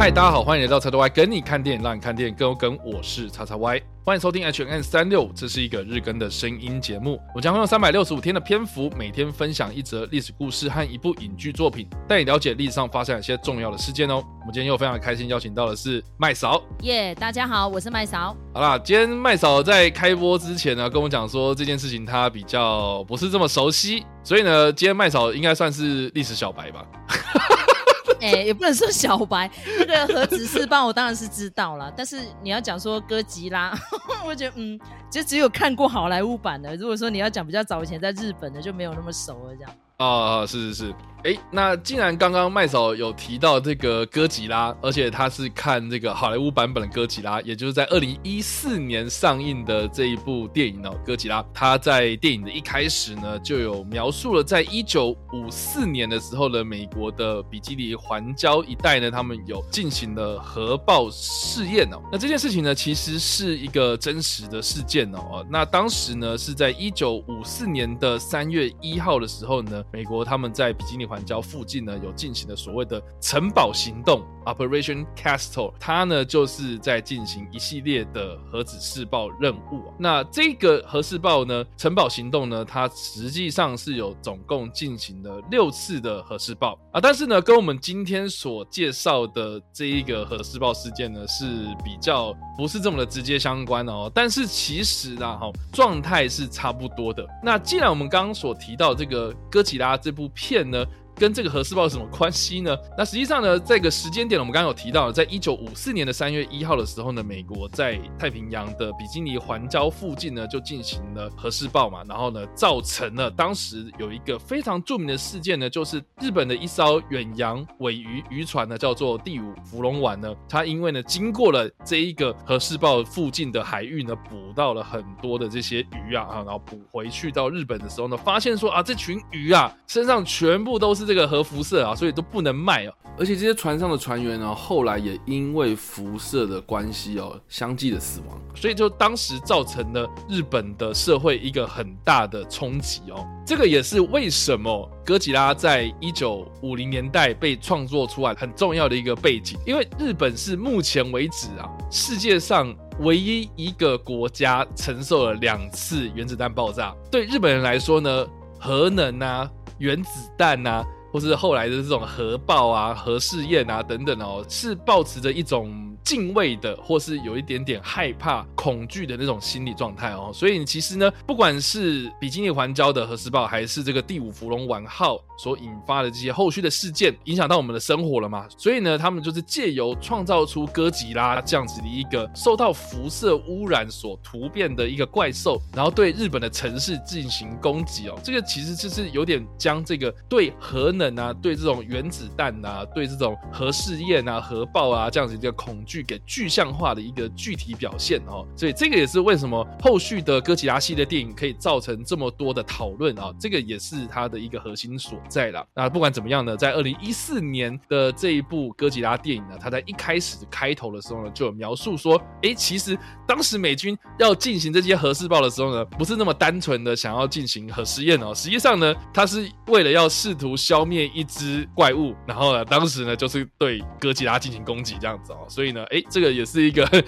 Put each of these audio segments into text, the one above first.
嗨，大家好，欢迎来到叉叉 Y 跟你看电影，让你看电影更有梗。我是叉叉 Y，欢迎收听 H N 三六，这是一个日更的声音节目。我将会用三百六十五天的篇幅，每天分享一则历史故事和一部影剧作品，带你了解历史上发生一些重要的事件哦。我们今天又非常开心，邀请到的是麦嫂。耶大家好，我是麦嫂。好啦，今天麦嫂在开播之前呢，跟我讲说这件事情她比较不是这么熟悉，所以呢，今天麦嫂应该算是历史小白吧。哎、也不能说小白，那个核子试爆我当然是知道了，但是你要讲说哥吉拉，我觉得嗯，就只有看过好莱坞版的。如果说你要讲比较早以前在日本的，就没有那么熟了这样。哦，是是是，哎，那既然刚刚麦嫂有提到这个哥吉拉，而且他是看这个好莱坞版本的哥吉拉，也就是在二零一四年上映的这一部电影呢，哥吉拉，他在电影的一开始呢，就有描述了在一九五四年的时候呢，美国的比基尼环礁一带呢，他们有进行了核爆试验哦。那这件事情呢，其实是一个真实的事件哦。那当时呢，是在一九五四年的三月一号的时候呢。美国他们在比基尼环礁附近呢，有进行了所谓的城堡行动 （Operation Castle），它呢就是在进行一系列的核子试爆任务。那这个核试爆呢，城堡行动呢，它实际上是有总共进行了六次的核试爆啊。但是呢，跟我们今天所介绍的这一个核试爆事件呢，是比较不是这么的直接相关哦。但是其实啊，哈，状态是差不多的。那既然我们刚刚所提到这个哥吉拉这部片呢，跟这个核试爆有什么关系呢？那实际上呢，这个时间点我们刚刚有提到，在一九五四年的三月一号的时候呢，美国在太平洋的比基尼环礁附近呢，就进行了核试爆嘛，然后呢，造成了当时有一个非常著名的事件呢，就是日本的一艘远洋尾鱼渔船呢，叫做第五福龙丸呢，它因为呢，经过了这一个核试爆附近的海域呢，捕到了很多的这些鱼啊，啊，然后捕回去到日本的时候呢，发现说啊，这群鱼啊，身上全部都是这个核辐射啊，所以都不能卖哦。而且这些船上的船员呢，后来也因为辐射的关系哦，相继的死亡。所以就当时造成了日本的社会一个很大的冲击哦。这个也是为什么哥吉拉在一九五零年代被创作出来很重要的一个背景，因为日本是目前为止啊世界上唯一一个国家承受了两次原子弹爆炸。对日本人来说呢，核能啊、原子弹啊。或是后来的这种核爆啊、核试验啊等等哦，是保持着一种敬畏的，或是有一点点害怕、恐惧的那种心理状态哦。所以其实呢，不管是比基尼环礁的核试爆，还是这个第五福龙丸号所引发的这些后续的事件，影响到我们的生活了嘛？所以呢，他们就是借由创造出哥吉拉这样子的一个受到辐射污染所突变的一个怪兽，然后对日本的城市进行攻击哦。这个其实就是有点将这个对核。能啊，对这种原子弹啊，对这种核试验啊、核爆啊这样子一个恐惧给具象化的一个具体表现哦，所以这个也是为什么后续的哥吉拉系列电影可以造成这么多的讨论啊，这个也是它的一个核心所在了。那不管怎么样呢，在二零一四年的这一部哥吉拉电影呢，它在一开始开头的时候呢，就有描述说，哎，其实当时美军要进行这些核试爆的时候呢，不是那么单纯的想要进行核试验哦，实际上呢，它是为了要试图消灭一只怪物，然后呢，当时呢就是对哥吉拉进行攻击这样子哦，所以呢，哎，这个也是一个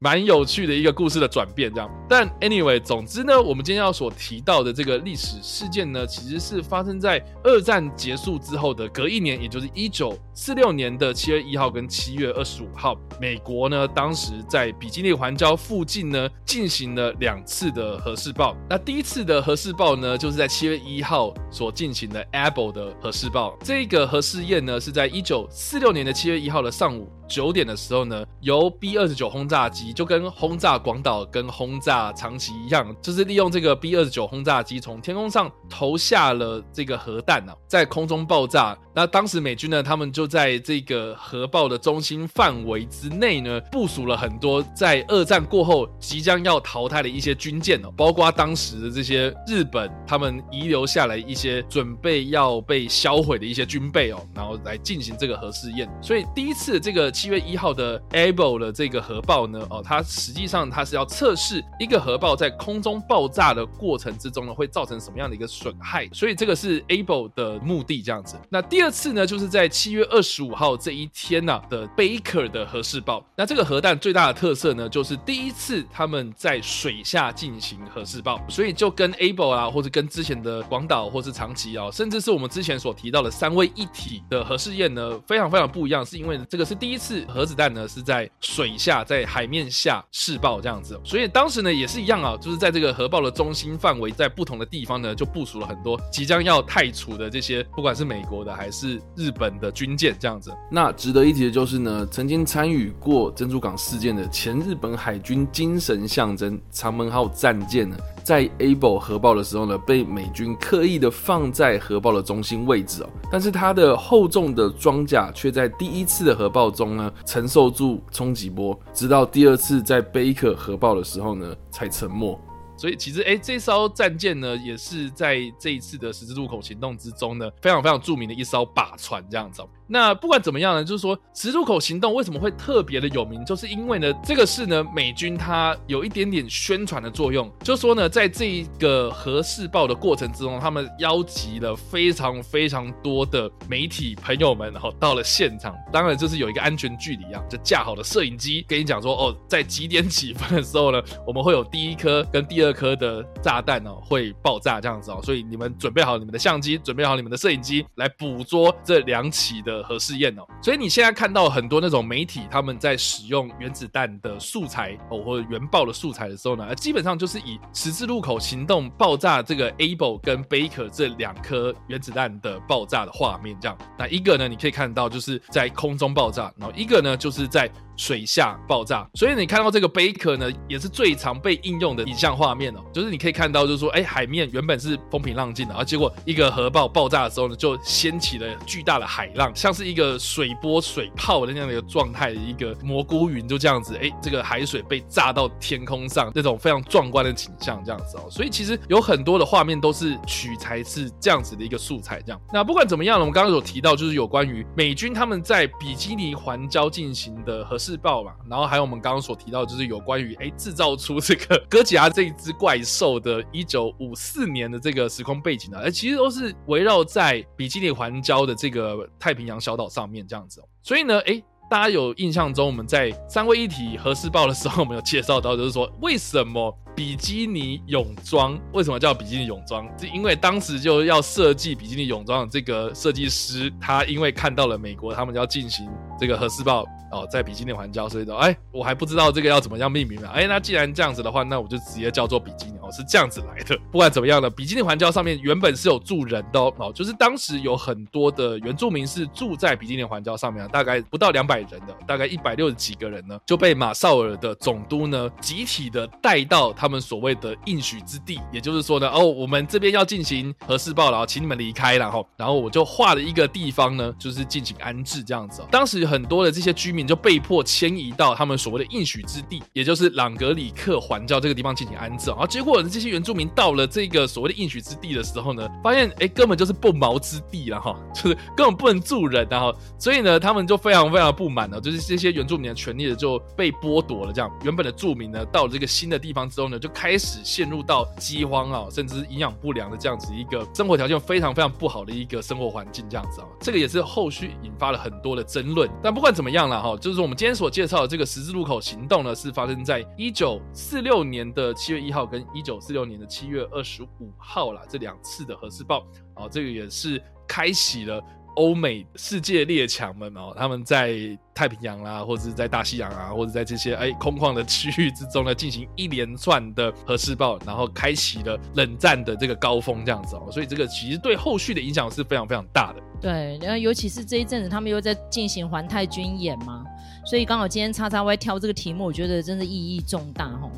蛮有趣的一个故事的转变这样。但 anyway，总之呢，我们今天要所提到的这个历史事件呢，其实是发生在二战结束之后的隔一年，也就是一九四六年的七月一号跟七月二十五号，美国呢当时在比基尼环礁附近呢进行了两次的核试爆。那第一次的核试爆呢，就是在七月一号所进行的 Able 的核试爆。这个核试验呢，是在一九四六年的七月一号的上午九点的时候呢，由 B 二十九轰炸机就跟轰炸广岛跟轰炸长崎一样，就是利用这个 B 二十九轰炸机从天空上投下了这个核弹啊，在空中爆炸。那当时美军呢，他们就在这个核爆的中心范围之内呢，部署了很多在二战过后即将要淘汰的一些军舰哦，包括当时的这些日本他们遗留下来一些准备要被销毁的一些军备哦，然后来进行这个核试验。所以第一次这个七月一号的 Able 的这个核爆呢，哦，它实际上它是要测试一个核爆在空中爆炸的过程之中呢，会造成什么样的一个损害，所以这个是 Able 的目的这样子。那第二次呢，就是在七月二十五号这一天呢的 Baker 的核试爆。那这个核弹最大的特色呢，就是第一次他们在水下进行核试爆，所以就跟 Able 啊，或者跟之前的广岛或是长崎啊，甚至是我们之前所提到的三位一体的核试验呢，非常非常不一样，是因为这个是第一次核子弹呢是在水下，在海面下试爆这样子，所以当时呢也是一样啊，就是在这个核爆的中心范围，在不同的地方呢就部署了很多即将要太除的这些，不管是美国的还是日本的军舰这样子。那值得一提的就是呢，曾经参与过珍珠港事件的前日本海军精神象征长门号战舰呢。在 Able 核爆的时候呢，被美军刻意的放在核爆的中心位置哦，但是它的厚重的装甲却在第一次的核爆中呢承受住冲击波，直到第二次在 Baker 核爆的时候呢才沉没。所以其实哎，这艘战舰呢，也是在这一次的十字路口行动之中呢，非常非常著名的一艘靶船这样子。那不管怎么样呢，就是说十字口行动为什么会特别的有名，就是因为呢，这个是呢美军它有一点点宣传的作用，就是说呢，在这一个核试爆的过程之中，他们邀集了非常非常多的媒体朋友们，然后到了现场，当然就是有一个安全距离啊，就架好了摄影机，跟你讲说哦，在几点几分的时候呢，我们会有第一颗跟第二颗的炸弹哦会爆炸这样子哦，所以你们准备好你们的相机，准备好你们的摄影机来捕捉这两起的。核试验哦，所以你现在看到很多那种媒体他们在使用原子弹的素材哦，或者原爆的素材的时候呢，基本上就是以十字路口行动爆炸这个 Able 跟 Baker 这两颗原子弹的爆炸的画面这样。那一个呢，你可以看到就是在空中爆炸，然后一个呢就是在。水下爆炸，所以你看到这个 Baker 呢，也是最常被应用的影像画面哦。就是你可以看到，就是说，哎，海面原本是风平浪静的，而结果一个核爆爆炸的时候呢，就掀起了巨大的海浪，像是一个水波、水泡的那样的一个状态的一个蘑菇云，就这样子，哎，这个海水被炸到天空上，那种非常壮观的景象，这样子哦。所以其实有很多的画面都是取材是这样子的一个素材，这样。那不管怎么样呢，我们刚刚有提到，就是有关于美军他们在比基尼环礁进行的核。自爆嘛，然后还有我们刚刚所提到，就是有关于哎制造出这个哥吉拉这一只怪兽的一九五四年的这个时空背景呢，哎，其实都是围绕在比基尼环礁的这个太平洋小岛上面这样子哦。所以呢，哎，大家有印象中我们在三位一体核试爆的时候，我们有介绍到，就是说为什么比基尼泳装为什么叫比基尼泳装？是因为当时就要设计比基尼泳装的这个设计师，他因为看到了美国他们要进行这个核试爆。哦，在比基尼环礁，所以说，哎，我还不知道这个要怎么样命名嘛？哎，那既然这样子的话，那我就直接叫做比基，是这样子来的。不管怎么样呢，比基尼环礁上面原本是有住人的哦，就是当时有很多的原住民是住在比基尼环礁上面，大概不到两百人的，大概一百六十几个人呢，就被马绍尔的总督呢集体的带到他们所谓的应许之地，也就是说呢，哦，我们这边要进行核试爆了，请你们离开然后，然后我就画了一个地方呢，就是进行安置这样子。当时很多的这些居民。就被迫迁移到他们所谓的应许之地，也就是朗格里克环礁这个地方进行安置。然后结果这些原住民到了这个所谓的应许之地的时候呢，发现哎根本就是不毛之地了哈，就是根本不能住人，然后所以呢他们就非常非常不满了，就是这些原住民的权利就被剥夺了。这样原本的住民呢到了这个新的地方之后呢，就开始陷入到饥荒啊，甚至营养不良的这样子一个生活条件非常非常不好的一个生活环境这样子啊。这个也是后续引发了很多的争论。但不管怎么样了哈。就是我们今天所介绍的这个十字路口行动呢，是发生在一九四六年的七月一号跟一九四六年的七月二十五号啦，这两次的核试爆哦，这个也是开启了欧美世界列强们哦，他们在太平洋啦，或者是在大西洋啊，或者在这些哎空旷的区域之中呢，进行一连串的核试爆，然后开启了冷战的这个高峰这样子哦，所以这个其实对后续的影响是非常非常大的。对，然后尤其是这一阵子，他们又在进行环太军演嘛。所以刚好今天叉叉 Y 挑这个题目，我觉得真的意义重大哈。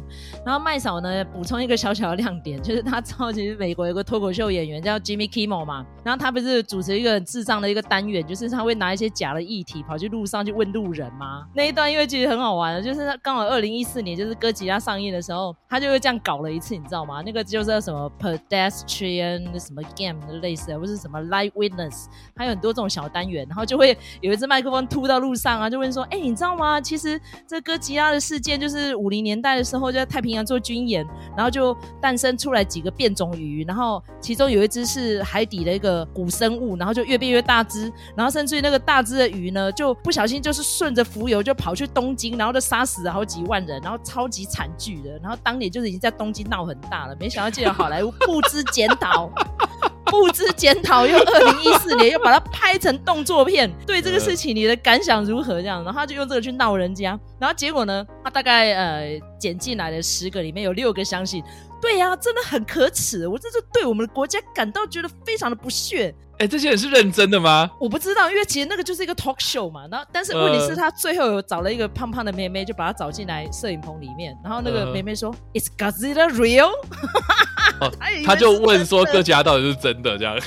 然后麦嫂呢补充一个小小的亮点，就是他超级美国有个脱口秀演员叫 Jimmy Kimmel 嘛，然后他不是主持一个很智障的一个单元，就是他会拿一些假的议题跑去路上去问路人嘛。那一段因为其实很好玩的，就是刚好二零一四年就是哥吉拉上映的时候，他就会这样搞了一次，你知道吗？那个就是什么 pedestrian 什么 game 类似的，或是什么 Light witness，还有很多这种小单元，然后就会有一只麦克风突到路上啊，就问说，哎你。你知道吗？其实这哥吉拉的事件就是五零年代的时候就在太平洋做军演，然后就诞生出来几个变种鱼，然后其中有一只是海底的一个古生物，然后就越变越大只，然后甚至于那个大只的鱼呢，就不小心就是顺着浮游就跑去东京，然后就杀死了好几万人，然后超级惨剧的，然后当年就是已经在东京闹很大了，没想到竟然好莱坞不知检讨。不知检讨，又二零一四年又把它拍成动作片，对这个事情你的感想如何？这样，然后他就用这个去闹人家，然后结果呢，他大概呃剪进来的十个里面有六个相信，对呀，真的很可耻，我这是对我们的国家感到觉得非常的不屑。哎，这些人是认真的吗？我不知道，因为其实那个就是一个 talk show 嘛。然后，但是问题是，他最后有找了一个胖胖的妹妹，就把她找进来摄影棚里面。然后那个妹妹说：“Is Godzilla real？” 他就问说：“各家到底是真的？”这样。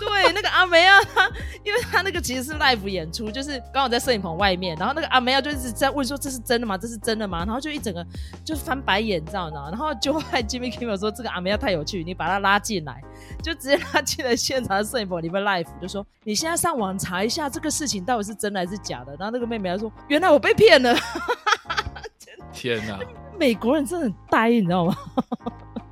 对，那个阿梅啊，他因为他那个其实是 live 演出，就是刚好在摄影棚外面，然后那个阿梅啊就一直在问说：“这是真的吗？这是真的吗？”然后就一整个就是翻白眼，你知道吗？然后就害 Jimmy Kimmel 说：“这个阿梅啊太有趣，你把他拉进来。”就直接拉进了现场的摄影棚里面 live，就说：“你现在上网查一下这个事情到底是真的还是假的。”然后那个妹妹还说：“原来我被骗了。”天哪，美国人真的很呆，你知道吗？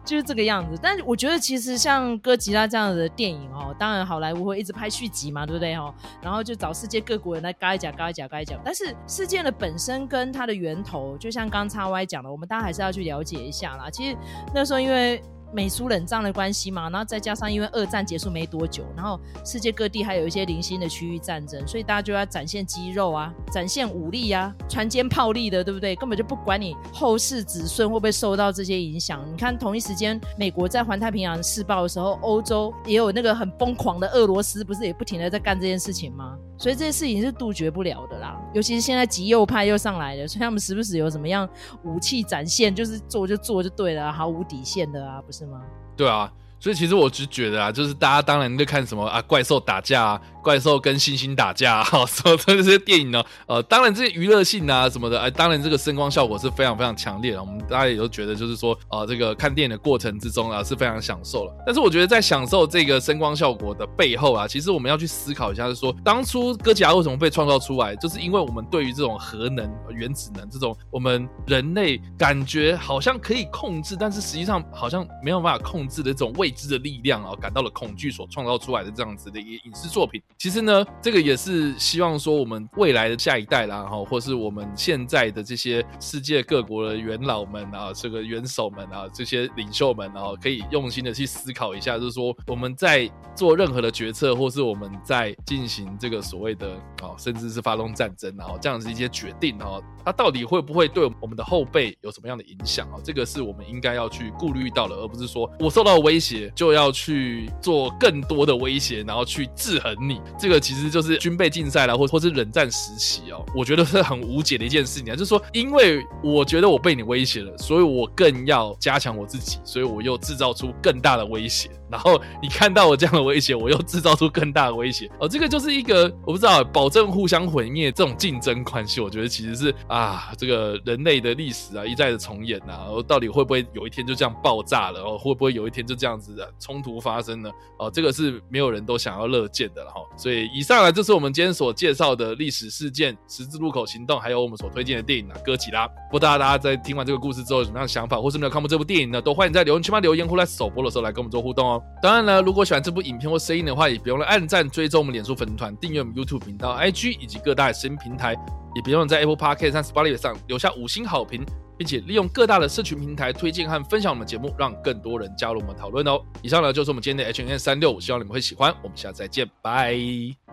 就是这个样子，但是我觉得其实像哥吉拉这样的电影哦，当然好莱坞会一直拍续集嘛，对不对哦？然后就找世界各国人来嘎一讲、嘎一讲、嘎一讲。但是事件的本身跟它的源头，就像刚叉 Y 讲的，我们大家还是要去了解一下啦。其实那时候因为。美苏冷战的关系嘛，然后再加上因为二战结束没多久，然后世界各地还有一些零星的区域战争，所以大家就要展现肌肉啊，展现武力啊，船坚炮利的，对不对？根本就不管你后世子孙会不会受到这些影响。你看同一时间，美国在环太平洋试爆的时候，欧洲也有那个很疯狂的俄罗斯，不是也不停的在干这件事情吗？所以这些事情是杜绝不了的啦。尤其是现在极右派又上来了，所以他们时不时有什么样武器展现，就是做就做就对了，毫无底线的啊，不是吗？对啊，所以其实我只觉得啊，就是大家当然在看什么啊，怪兽打架啊。怪兽跟猩猩打架，哈，所有这些电影呢，呃，当然这些娱乐性啊什么的，哎，当然这个声光效果是非常非常强烈的。我们大家也都觉得，就是说，呃，这个看电影的过程之中啊，是非常享受了。但是我觉得在享受这个声光效果的背后啊，其实我们要去思考一下，是说当初哥吉拉为什么被创造出来，就是因为我们对于这种核能、原子能这种我们人类感觉好像可以控制，但是实际上好像没有办法控制的这种未未知的力量啊，感到了恐惧所创造出来的这样子的一个影视作品。其实呢，这个也是希望说，我们未来的下一代啦，哈，或是我们现在的这些世界各国的元老们啊，这个元首们啊，这些领袖们啊，可以用心的去思考一下，就是说我们在做任何的决策，或是我们在进行这个所谓的啊，甚至是发动战争啊，这样子一些决定啊，它到底会不会对我们的后辈有什么样的影响啊？这个是我们应该要去顾虑到的，而不是说我受到威胁就要去做更多的威胁，然后去制衡你。这个其实就是军备竞赛啦，或或是冷战时期哦，我觉得是很无解的一件事情啊。就是说，因为我觉得我被你威胁了，所以我更要加强我自己，所以我又制造出更大的威胁。然后你看到我这样的威胁，我又制造出更大的威胁。哦，这个就是一个我不知道保证互相毁灭这种竞争关系。我觉得其实是啊，这个人类的历史啊一再的重演呐。然后到底会不会有一天就这样爆炸了？哦，会不会有一天就这样子的冲突发生呢？哦，这个是没有人都想要乐见的了哈。所以以上呢，就是我们今天所介绍的历史事件——十字路口行动，还有我们所推荐的电影啊，《哥吉拉》。不知道大家在听完这个故事之后有什么样的想法，或是没有看过这部电影呢？都欢迎在留言区留言或在首播的时候来跟我们做互动哦。当然了，如果喜欢这部影片或声音的话，也不用了按赞、追踪我们脸书粉团、订阅我们 YouTube 频道、IG 以及各大声音平台，也别忘了在 Apple Podcast Spotify 上留下五星好评，并且利用各大的社群平台推荐和分享我们节目，让更多人加入我们讨论哦。以上呢就是我们今天的 H N 三六五，希望你们会喜欢。我们下次再见，拜。